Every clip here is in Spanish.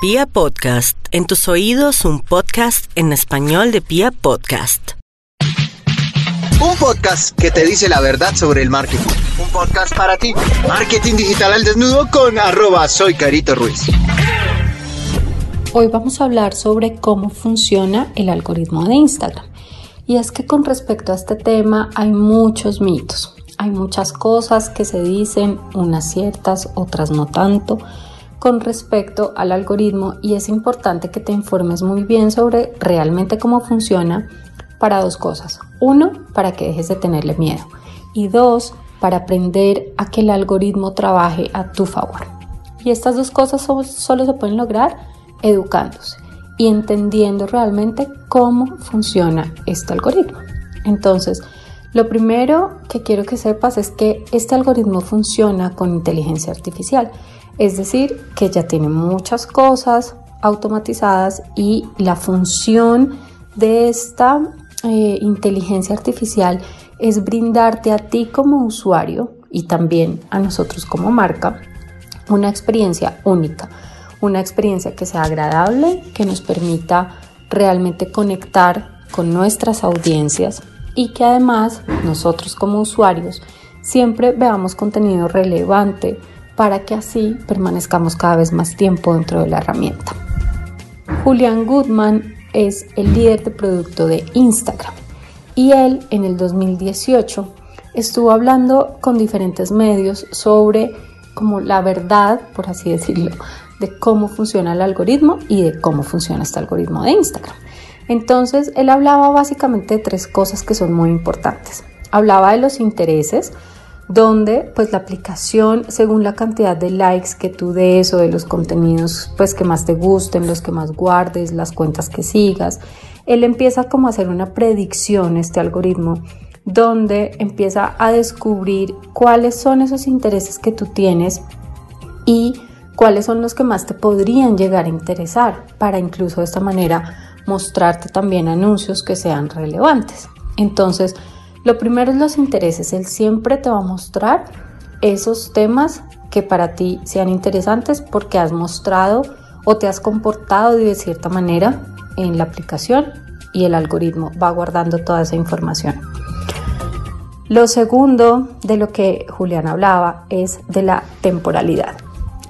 Pia Podcast, en tus oídos un podcast en español de Pia Podcast. Un podcast que te dice la verdad sobre el marketing. Un podcast para ti. Marketing digital al desnudo con arroba soy Carito Ruiz. Hoy vamos a hablar sobre cómo funciona el algoritmo de Instagram. Y es que con respecto a este tema hay muchos mitos. Hay muchas cosas que se dicen, unas ciertas, otras no tanto con respecto al algoritmo y es importante que te informes muy bien sobre realmente cómo funciona para dos cosas. Uno, para que dejes de tenerle miedo y dos, para aprender a que el algoritmo trabaje a tu favor. Y estas dos cosas solo se pueden lograr educándose y entendiendo realmente cómo funciona este algoritmo. Entonces, lo primero que quiero que sepas es que este algoritmo funciona con inteligencia artificial es decir, que ya tiene muchas cosas automatizadas y la función de esta eh, inteligencia artificial es brindarte a ti como usuario y también a nosotros como marca una experiencia única, una experiencia que sea agradable, que nos permita realmente conectar con nuestras audiencias y que además nosotros como usuarios siempre veamos contenido relevante, para que así permanezcamos cada vez más tiempo dentro de la herramienta. Julian Goodman es el líder de producto de Instagram y él en el 2018 estuvo hablando con diferentes medios sobre como la verdad, por así decirlo, de cómo funciona el algoritmo y de cómo funciona este algoritmo de Instagram. Entonces, él hablaba básicamente de tres cosas que son muy importantes. Hablaba de los intereses, donde pues la aplicación según la cantidad de likes que tú des o de los contenidos pues que más te gusten, los que más guardes, las cuentas que sigas, él empieza como a hacer una predicción este algoritmo donde empieza a descubrir cuáles son esos intereses que tú tienes y cuáles son los que más te podrían llegar a interesar para incluso de esta manera mostrarte también anuncios que sean relevantes. Entonces, lo primero es los intereses. Él siempre te va a mostrar esos temas que para ti sean interesantes porque has mostrado o te has comportado de cierta manera en la aplicación y el algoritmo va guardando toda esa información. Lo segundo de lo que Julián hablaba es de la temporalidad.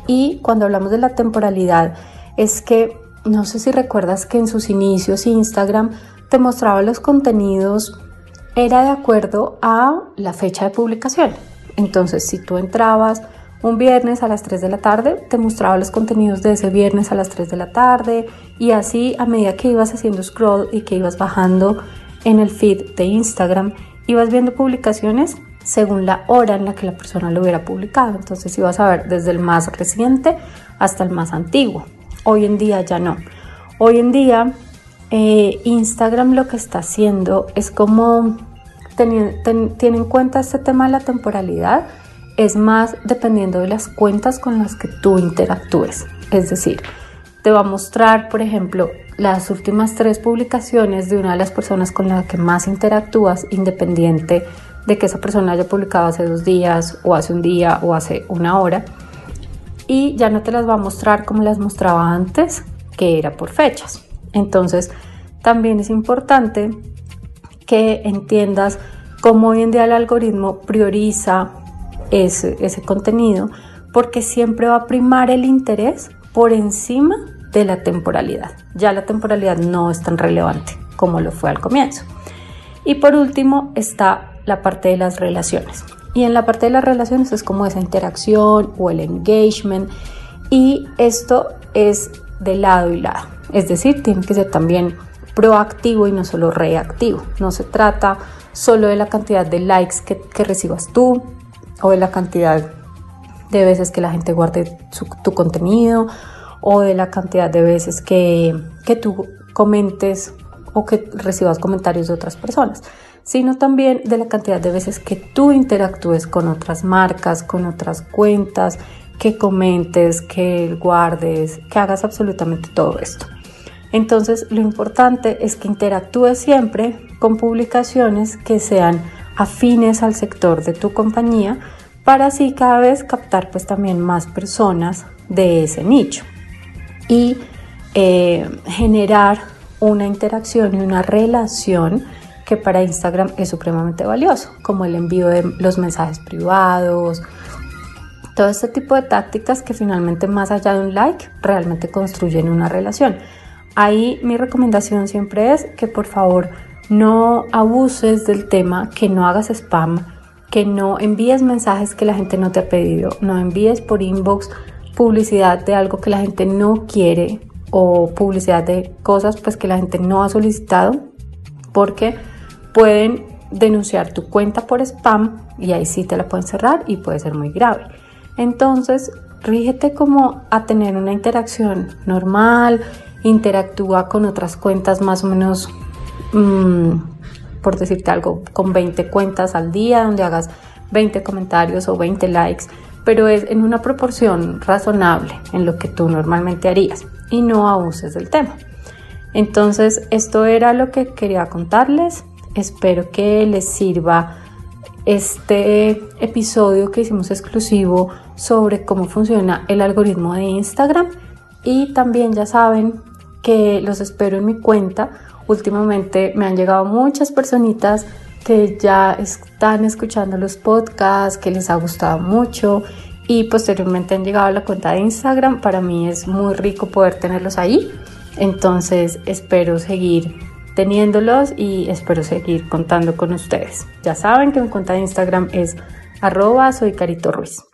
Y cuando hablamos de la temporalidad es que no sé si recuerdas que en sus inicios Instagram te mostraba los contenidos era de acuerdo a la fecha de publicación. Entonces, si tú entrabas un viernes a las 3 de la tarde, te mostraba los contenidos de ese viernes a las 3 de la tarde y así a medida que ibas haciendo scroll y que ibas bajando en el feed de Instagram, ibas viendo publicaciones según la hora en la que la persona lo hubiera publicado. Entonces ibas a ver desde el más reciente hasta el más antiguo. Hoy en día ya no. Hoy en día eh, Instagram lo que está haciendo es como tiene en cuenta este tema de la temporalidad, es más dependiendo de las cuentas con las que tú interactúes. Es decir, te va a mostrar, por ejemplo, las últimas tres publicaciones de una de las personas con la que más interactúas, independiente de que esa persona haya publicado hace dos días o hace un día o hace una hora. Y ya no te las va a mostrar como las mostraba antes, que era por fechas. Entonces, también es importante que entiendas cómo hoy en día el algoritmo prioriza ese, ese contenido, porque siempre va a primar el interés por encima de la temporalidad. Ya la temporalidad no es tan relevante como lo fue al comienzo. Y por último está la parte de las relaciones. Y en la parte de las relaciones es como esa interacción o el engagement. Y esto es de lado y lado. Es decir, tiene que ser también proactivo y no solo reactivo. No se trata solo de la cantidad de likes que, recibas tú o de la cantidad de veces que la gente guarde tu contenido o de la cantidad de veces que, que tú comentes o que recibas comentarios de otras personas, sino también de la cantidad de veces que tú interactúes con otras marcas, con otras cuentas, que comentes, que guardes, que hagas absolutamente todo esto. Entonces, lo importante es que interactúes siempre con publicaciones que sean afines al sector de tu compañía para así cada vez captar pues también más personas de ese nicho. y eh, generar una interacción y una relación que para Instagram es supremamente valioso, como el envío de los mensajes privados, todo este tipo de tácticas que finalmente más allá de un like realmente construyen una relación. Ahí mi recomendación siempre es que por favor no abuses del tema, que no hagas spam, que no envíes mensajes que la gente no te ha pedido, no envíes por inbox publicidad de algo que la gente no quiere o publicidad de cosas pues que la gente no ha solicitado porque pueden denunciar tu cuenta por spam y ahí sí te la pueden cerrar y puede ser muy grave. Entonces, rígete como a tener una interacción normal, interactúa con otras cuentas más o menos, mm, por decirte algo, con 20 cuentas al día, donde hagas 20 comentarios o 20 likes, pero es en una proporción razonable en lo que tú normalmente harías y no abuses del tema. Entonces, esto era lo que quería contarles. Espero que les sirva este episodio que hicimos exclusivo sobre cómo funciona el algoritmo de Instagram. Y también ya saben que los espero en mi cuenta. Últimamente me han llegado muchas personitas que ya están escuchando los podcasts, que les ha gustado mucho y posteriormente han llegado a la cuenta de Instagram. Para mí es muy rico poder tenerlos ahí. Entonces espero seguir teniéndolos y espero seguir contando con ustedes. Ya saben que mi cuenta de Instagram es arroba soy Carito Ruiz.